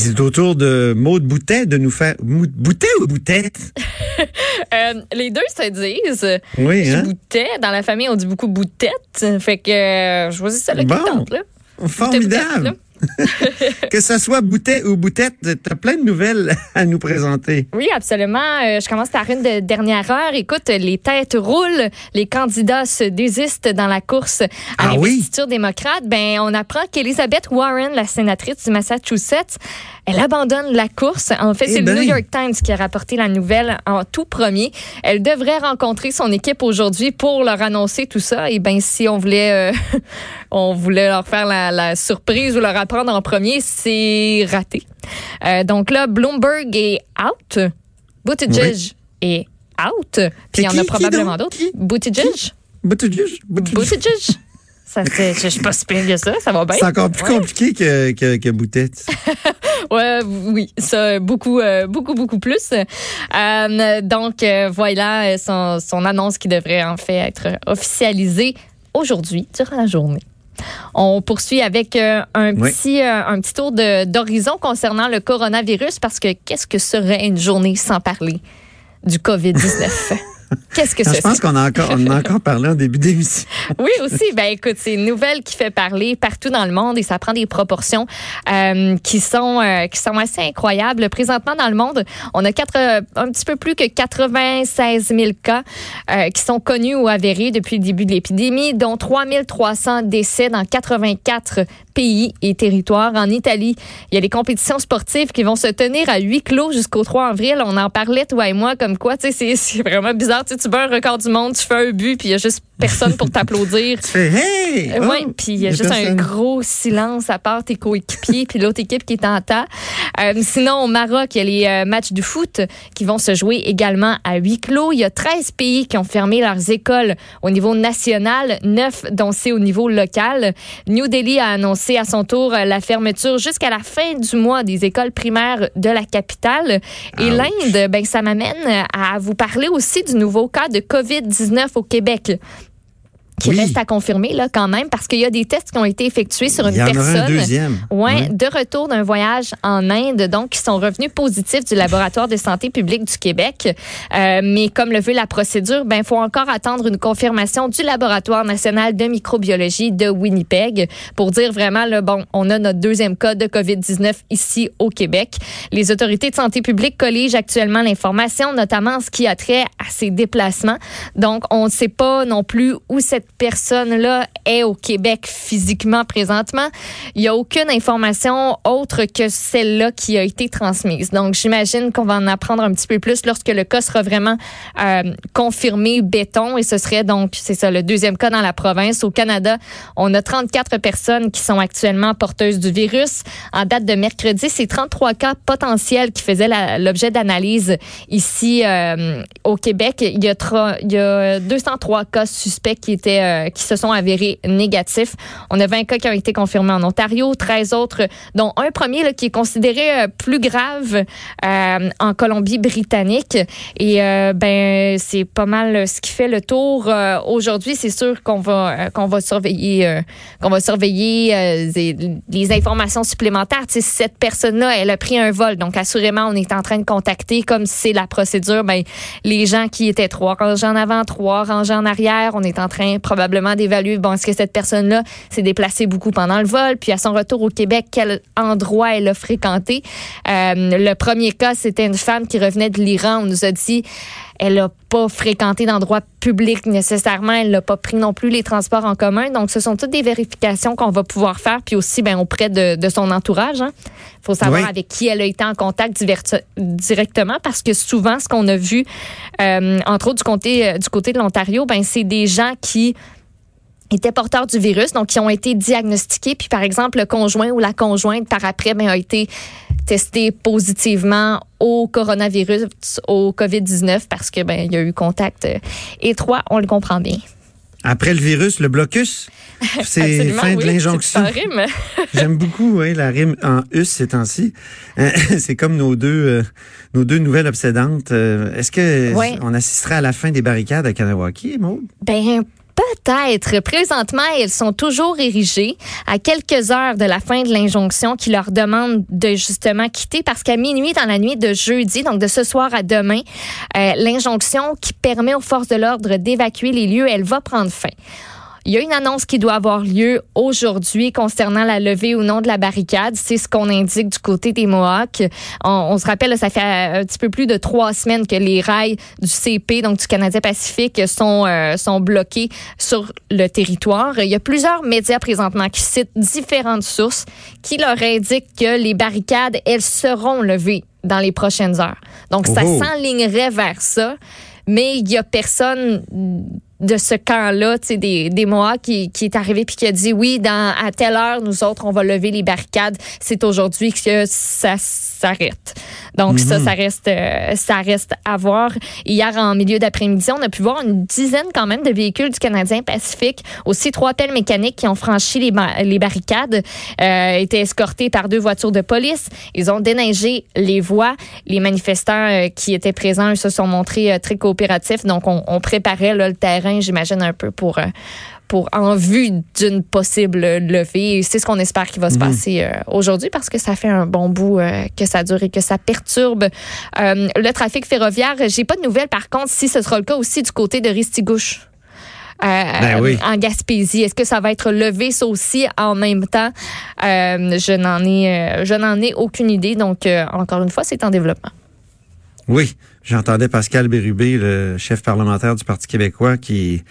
C'est au tour de Maude Boutet de nous faire... Boutet ou Boutette? Euh, les deux se disent. Oui, hein? boutais. Dans la famille, on dit beaucoup boutette. Fait que euh, je choisis celle-là Bon. qui tente, là. Formidable. Que ce soit Boutet ou Boutette, t'as plein de nouvelles à nous présenter. Oui, absolument. Euh, je commence par une de dernière heure. Écoute, les têtes roulent. Les candidats se désistent dans la course à Ah oui? l'investiture démocrate. Ben, on apprend qu'Elizabeth Warren, la sénatrice du Massachusetts, elle abandonne la course. En fait, Eh c'est ben. le New York Times qui a rapporté la nouvelle en tout premier. Elle devrait rencontrer son équipe aujourd'hui pour leur annoncer tout ça. Et ben, si on voulait, euh, on voulait leur faire la, la surprise ou leur apprendre en premier, c'est raté. Euh, donc là, Bloomberg est out. Buttigieg est out. Puis il y en a probablement d'autres. Buttigieg. Buttigieg? Buttigieg. Ça, je suis pas si pire que ça. Ça va bien. C'est encore plus Ouais. compliqué que, que, que Boutette. Ouais, oui, ça beaucoup, euh, beaucoup, beaucoup plus. Euh, donc euh, voilà son, son annonce qui devrait en fait être officialisée aujourd'hui durant la journée. On poursuit avec euh, un Oui. petit euh, un petit tour d'horizon concernant le coronavirus parce que qu'est-ce que serait une journée sans parler du Covid-19 Qu'est-ce que Non, ce je pense qu'on a encore, on en a encore parlé en début d'émission. Oui, aussi. Ben, écoute, c'est une nouvelle qui fait parler partout dans le monde et ça prend des proportions euh, qui sont euh, qui sont assez incroyables. Présentement, dans le monde, on a quatre, euh, un petit peu plus que 96 000 cas euh, qui sont connus ou avérés depuis le début de l'épidémie, dont 3 300 décès dans 84 pays et territoires. En Italie, il y a les compétitions sportives qui vont se tenir à huis clos jusqu'au 3 avril. On en parlait, toi et moi, comme quoi, tu sais, c'est- c'est vraiment bizarre. Tu sais, tu bats un record du monde, tu fais un but, puis il y a juste personne pour t'applaudir. Tu fais Hey! Euh, Oh! oui, puis il y a juste un gros silence à part tes coéquipiers puis l'autre équipe qui est en tas. Euh, sinon, au Maroc, il y a les euh, matchs de foot qui vont se jouer également à huis clos. Il y a 13 pays qui ont fermé leurs écoles au niveau national, 9 dont c'est au niveau local. New Delhi a annoncé à son tour la fermeture jusqu'à la fin du mois des écoles primaires de la capitale. Et l'Inde, ben, ça m'amène à vous parler aussi du nouveau cas de COVID-19 au Québec qui Oui. reste à confirmer là quand même parce qu'il y a des tests qui ont été effectués sur une Il y en aura personne. un deuxième. Ouais, Ouais. de retour d'un voyage en Inde, donc qui sont revenus positifs du laboratoire de santé publique du Québec. Euh, mais comme le veut la procédure, ben faut encore attendre une confirmation du laboratoire national de microbiologie de Winnipeg pour dire vraiment là bon, on a notre deuxième cas de Covid-19 ici au Québec. Les autorités de santé publique colligent actuellement l'information, notamment en ce qui a trait à ces déplacements. Donc on ne sait pas non plus où cette personne-là est au Québec physiquement présentement. Il n'y a aucune information autre que celle-là qui a été transmise. Donc, j'imagine qu'on va en apprendre un petit peu plus lorsque le cas sera vraiment euh, confirmé béton. Et ce serait donc, c'est ça, le deuxième cas dans la province. Au Canada, on a 34 personnes qui sont actuellement porteuses du virus. En date de mercredi, c'est 33 cas potentiels qui faisaient l'objet d'analyse ici euh, au Québec. Il y, a il y a 203 cas suspects qui étaient euh, qui se sont avérés négatifs. On a 20 cas qui ont été confirmés en Ontario, 13 autres, dont un premier qui est considéré euh, plus grave euh, en Colombie-Britannique. Et ben c'est pas mal ce qui fait le tour aujourd'hui. C'est sûr qu'on va qu'on va surveiller qu'on va surveiller les informations supplémentaires. Cette personne-là, elle a pris un vol, donc assurément on est en train de contacter, comme c'est la procédure, ben les gens qui étaient trois rangées en avant, trois rangées en arrière, on est en train probablement d'évaluer, bon, est-ce que cette personne-là s'est déplacée beaucoup pendant le vol, puis à son retour au Québec, quel endroit elle a fréquenté? Euh, le premier cas, c'était une femme qui revenait de l'Iran. On nous a dit, elle n'a pas fréquenté d'endroits publics nécessairement, elle n'a pas pris non plus les transports en commun. Donc, ce sont toutes des vérifications qu'on va pouvoir faire, puis aussi ben, auprès de, de son entourage. Il faut savoir Oui. avec qui elle a été en contact directement, parce que souvent, ce qu'on a vu, euh, entre autres du côté, euh, du côté de l'Ontario, ben, c'est des gens qui étaient porteurs du virus, donc qui ont été diagnostiqués, puis par exemple le conjoint ou la conjointe par après ben, a été testé positivement au coronavirus, au COVID-19, parce que ben il y a eu contact euh, étroit, on le comprend bien. Après le virus, le blocus, c'est fin de l'injonction. J'aime beaucoup oui, la rime en us ces temps-ci. c'est comme nos deux euh, nos deux nouvelles obsédantes. Euh, est-ce que on assistera à la fin des barricades à Kanawaki, Maud? Ben Peut-être. Présentement, elles sont toujours érigées à quelques heures de la fin de l'injonction qui leur demande de justement quitter parce qu'à minuit dans la nuit de jeudi, donc de ce soir à demain, euh, l'injonction qui permet aux forces de l'ordre d'évacuer les lieux, elle va prendre fin. Il y a une annonce qui doit avoir lieu aujourd'hui concernant la levée ou non de la barricade. C'est ce qu'on indique du côté des Mohawks. On, se rappelle, ça fait un petit peu plus de trois semaines que les rails du CP, donc du Canadien Pacifique, sont, euh, sont bloqués sur le territoire. Il y a plusieurs médias présentement qui citent différentes sources qui leur indiquent que les barricades, elles seront levées dans les prochaines heures. Donc, ça oh. s'enlignerait vers ça, mais il y a personne de ce camp-là, tu sais, des, des Mohawks qui, qui est arrivé puis qui a dit oui, dans à telle heure, nous autres, on va lever les barricades. C'est aujourd'hui que ça s'arrête. Donc ça, mhm. ça reste, euh, ça reste à voir. Hier, en milieu d'après-midi, on a pu voir une dizaine quand même de véhicules du Canadien Pacifique, aussi trois pelles mécaniques qui ont franchi les, les barricades, euh, étaient escortés par deux voitures de police. Ils ont déneigé les voies. Les manifestants euh, qui étaient présents se sont montrés euh, très coopératifs. Donc on, on préparait là, le terrain j'imagine, un peu pour, euh, pour en vue d'une possible levée. C'est ce qu'on espère qu'il va se mhm. passer euh, aujourd'hui parce que ça fait un bon bout euh, que ça dure et que ça perturbe le trafic ferroviaire. J'ai pas de nouvelles, par contre, si ce sera le cas aussi du côté de Ristigouche. Ben en Gaspésie. Est-ce que ça va être levé ça aussi en même temps? je n'en ai, je n'en ai aucune idée. Donc, encore une fois, c'est en développement. Oui, j'entendais Pascal Bérubé, le chef parlementaire du Parti québécois, qui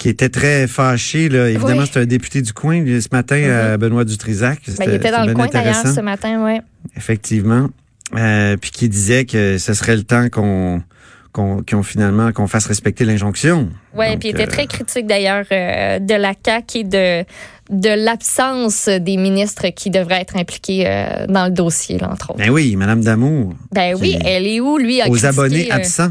qui était très fâché. Là. Évidemment, c'est un député du coin ce matin à mm-hmm. Benoît Dutrisac. Ben, il était dans le coin d'ailleurs ce matin, oui. Effectivement. Euh, puis qui disait que ce serait le temps qu'on qu'on finalement qu'on fasse respecter l'injonction. Oui, puis il était euh, très critique d'ailleurs euh, de la CAQ et de de l'absence des ministres qui devraient être impliqués euh, dans le dossier, là, entre autres. Ben oui, Madame Damour. Ben oui, elle est où, lui? A aux abonnés absents.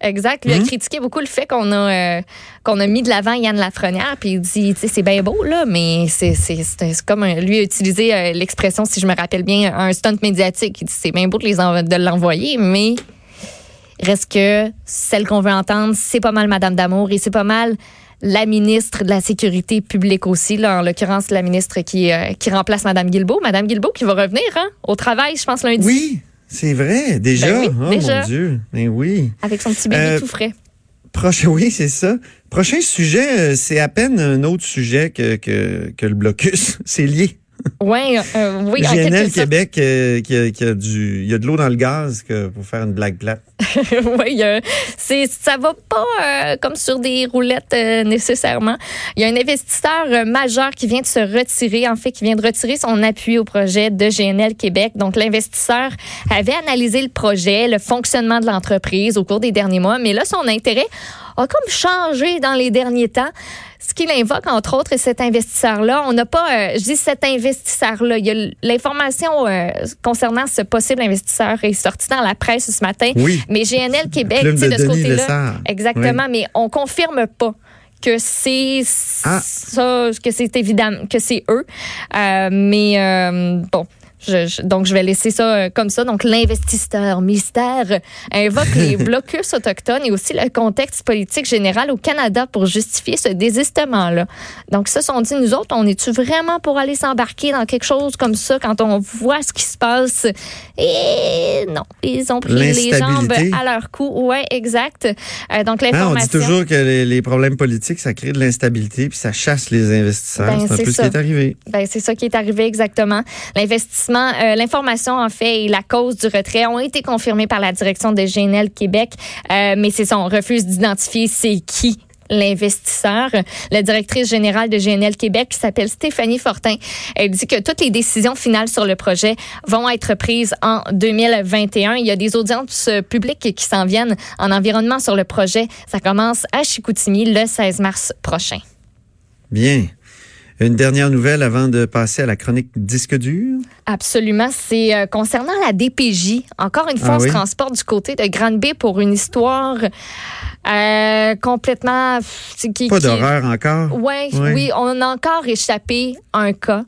Exact. Lui a hmm? critiqué beaucoup le fait qu'on a qu'on a mis de l'avant Yann Lafrenière, puis il dit, tu sais, c'est bien beau là, mais c'est comme lui a utilisé l'expression, si je me rappelle bien, un stunt médiatique. Il dit, c'est bien beau de les de l'envoyer, mais Reste que celle qu'on veut entendre, c'est pas mal Madame Damour et c'est pas mal la ministre de la Sécurité publique aussi, là, en l'occurrence la ministre qui, euh, qui remplace Madame Guilbeault. Madame Guilbeault qui va revenir hein, au travail, je pense, lundi. Oui, c'est vrai, déjà. Ben oh mon Dieu, mais ben oui. Avec son petit bébé euh, tout frais. Prochain, oui, c'est ça. Prochain sujet, euh, c'est à peine un autre sujet que, que, que le blocus. c'est lié. Ouais, euh, oui, GNL Québec euh, qui, a, qui, a, du, il y a de l'eau dans le gaz que pour faire une blague plate. oui, c'est ça va pas euh, comme sur des roulettes euh, nécessairement. Il y a un investisseur majeur qui vient de se retirer, en fait, qui vient de retirer son appui au projet de GNL Québec. Donc l'investisseur avait analysé le projet, le fonctionnement de l'entreprise au cours des derniers mois, mais là son intérêt a comme changé dans les derniers temps ce qu'il invoque, entre autres, cet investisseur-là, on n'a pas, euh, je dis cet investisseur-là, il y a l'information euh, concernant ce possible investisseur est sortie dans la presse ce matin. Oui. Mais GNL Québec, sais, de, ce côté-là. Exactement, mais on confirme pas que c'est ah. ça, que c'est évident, que c'est eux. Euh, mais bon, donc, je vais laisser ça euh, comme ça. Donc, l'investisseur mystère invoque les blocus autochtones et aussi le contexte politique général au Canada pour justifier ce désistement-là. Donc, ça, sont dit, nous autres, on est-tu vraiment pour aller s'embarquer dans quelque chose comme ça quand on voit ce qui se passe? Et non, ils ont pris les jambes à leur cou. Ouais, exact. Euh, donc, l'information. on dit toujours que les, problèmes politiques, ça crée de l'instabilité puis ça chasse les investisseurs. Ben, c'est un peu ce qui est arrivé. Ben, c'est ça qui est arrivé exactement. L'investissement euh, l'information en fait et la cause du retrait ont été confirmées par la direction de GNL Québec, euh, mais c'est son refuse d'identifier c'est qui l'investisseur. La directrice générale de GNL Québec, qui s'appelle Stéphanie Fortin, elle dit que toutes les décisions finales sur le projet vont être prises en 2021. Il y a des audiences publiques qui s'en viennent en environnement sur le projet. Ça commence à Chicoutimi le 16 mars prochain. Bien. Une dernière nouvelle avant de passer à la chronique disque dur? Absolument. C'est euh, concernant la DPJ. Encore une fois, ah on se transporte du côté de Grande-Bay pour une histoire euh, complètement... Qui, Pas d'horreur encore? Ouais, Oui, on a encore échappé un cas.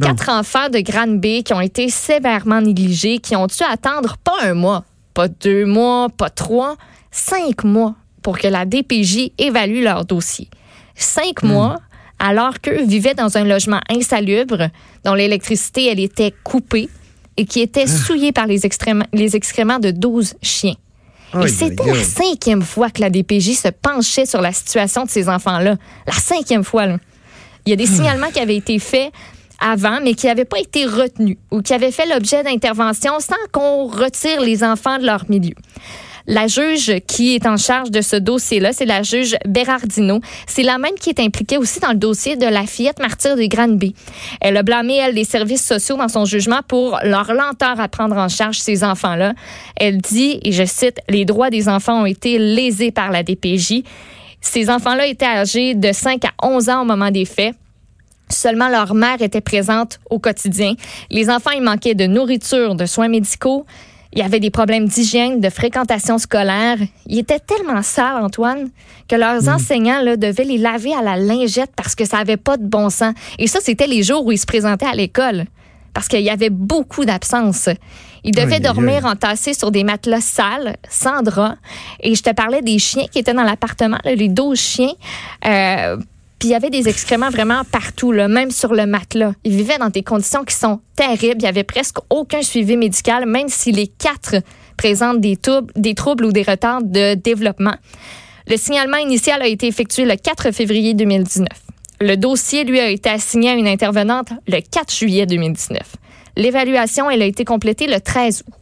Quatre enfants de Grande-Bay qui ont été sévèrement négligés, qui ont dû attendre pas un mois, pas deux mois, pas trois, cinq mois pour que la DPJ évalue leur dossier. Cinq hmm. mois alors qu'eux vivaient dans un logement insalubre dont l'électricité, elle était coupée et qui était ah. souillé par les, les excréments de 12 chiens. et c'était la cinquième fois que la DPJ se penchait sur la situation de ces enfants-là. La cinquième fois. Là. Il y a des hmm. signalements qui avaient été faits avant, mais qui n'avaient pas été retenus ou qui avaient fait l'objet d'interventions sans qu'on retire les enfants de leur milieu. La juge qui est en charge de ce dossier-là, c'est la juge Berardino. C'est la même qui est impliquée aussi dans le dossier de la fillette martyre de Granby. Elle a blâmé, elle, les services sociaux dans son jugement pour leur lenteur à prendre en charge ces enfants-là. Elle dit, et je cite, les droits des enfants ont été lésés par la DPJ. Ces enfants-là étaient âgés de 5 à 11 ans au moment des faits. Seulement leur mère était présente au quotidien. Les enfants, ils manquaient de nourriture, de soins médicaux. Il y avait des problèmes d'hygiène, de fréquentation scolaire. Ils étaient tellement sales, Antoine, que leurs hmm. enseignants là, devaient les laver à la lingette parce que ça n'avait pas de bon sens. Et ça, c'était les jours où ils se présentaient à l'école. Parce qu'il y avait beaucoup d'absence. Ils devaient dormir entassés sur des matelas sales, sans drap. Et je te parlais des chiens qui étaient dans l'appartement, les 12 chiens. Euh, puis il y avait des excréments vraiment partout, là, même sur le matelas. Ils vivaient dans des conditions qui sont terribles. Il y avait presque aucun suivi médical, même si les quatre présentent des, troubles, ou des retards de développement. Le signalement initial a été effectué le 4 février 2019. Le dossier, lui, a été assigné à une intervenante le 4 juillet 2019. L'évaluation, a été complétée le 13 août.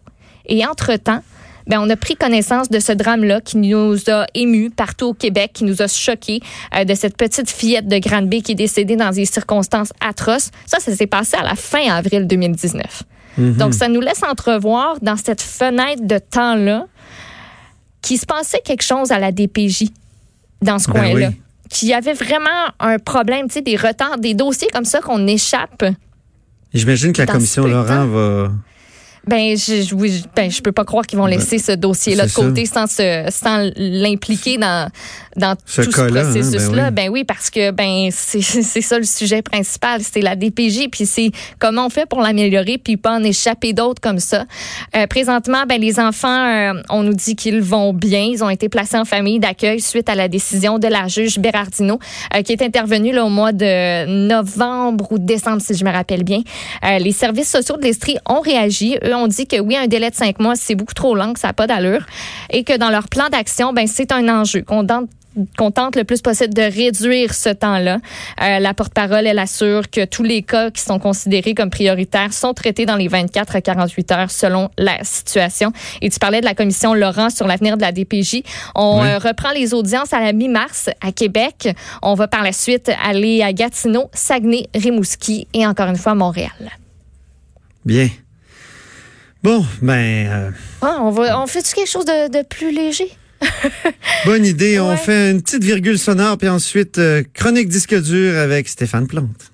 Et entre-temps, ben, on a pris connaissance de ce drame-là qui nous a émus partout au Québec, qui nous a choqués, euh, de cette petite fillette de Granby qui est décédée dans des circonstances atroces. Ça, ça s'est passé à la fin avril 2019. Mhm. Donc, ça nous laisse entrevoir dans cette fenêtre de temps-là qu'il se passait quelque chose à la DPJ dans ce ben coin-là. Qu'il y avait vraiment un problème, tu sais, des retards, des dossiers comme ça qu'on échappe. J'imagine que la commission Laurent va ben, je, oui, ben, je peux pas croire qu'ils vont ben, laisser ce dossier-là de côté sans, sans l'impliquer dans, dans tout ce hein, processus-là. Ben, oui. parce que ben c'est ça le sujet principal, c'est la DPJ, puis c'est comment on fait pour l'améliorer, puis pas en échapper d'autres comme ça. Euh, présentement, ben les enfants, euh, on nous dit qu'ils vont bien, ils ont été placés en famille d'accueil suite à la décision de la juge Berardino, euh, qui est intervenue là, au mois de novembre ou décembre, si je me rappelle bien. les services sociaux de l'Estrie ont réagi. Eux ont dit que oui, un délai de cinq mois, c'est beaucoup trop long, que ça n'a pas d'allure, et que dans leur plan d'action, ben c'est un enjeu qu'on qu'on tente le plus possible de réduire ce temps-là. Euh, la porte-parole, elle assure que tous les cas qui sont considérés comme prioritaires sont traités dans les 24 à 48 heures selon la situation. Et tu parlais de la commission Laurent sur l'avenir de la DPJ. On euh, reprend les audiences à la mi-mars à Québec. On va par la suite aller à Gatineau, Saguenay, Rimouski et encore une fois Montréal. Bien. Bon, ben. Euh, ah, on, va, on fait-tu quelque chose de plus léger? Bonne idée. On fait une petite virgule sonore, puis ensuite, euh, chronique disque dur avec Stéphane Plante.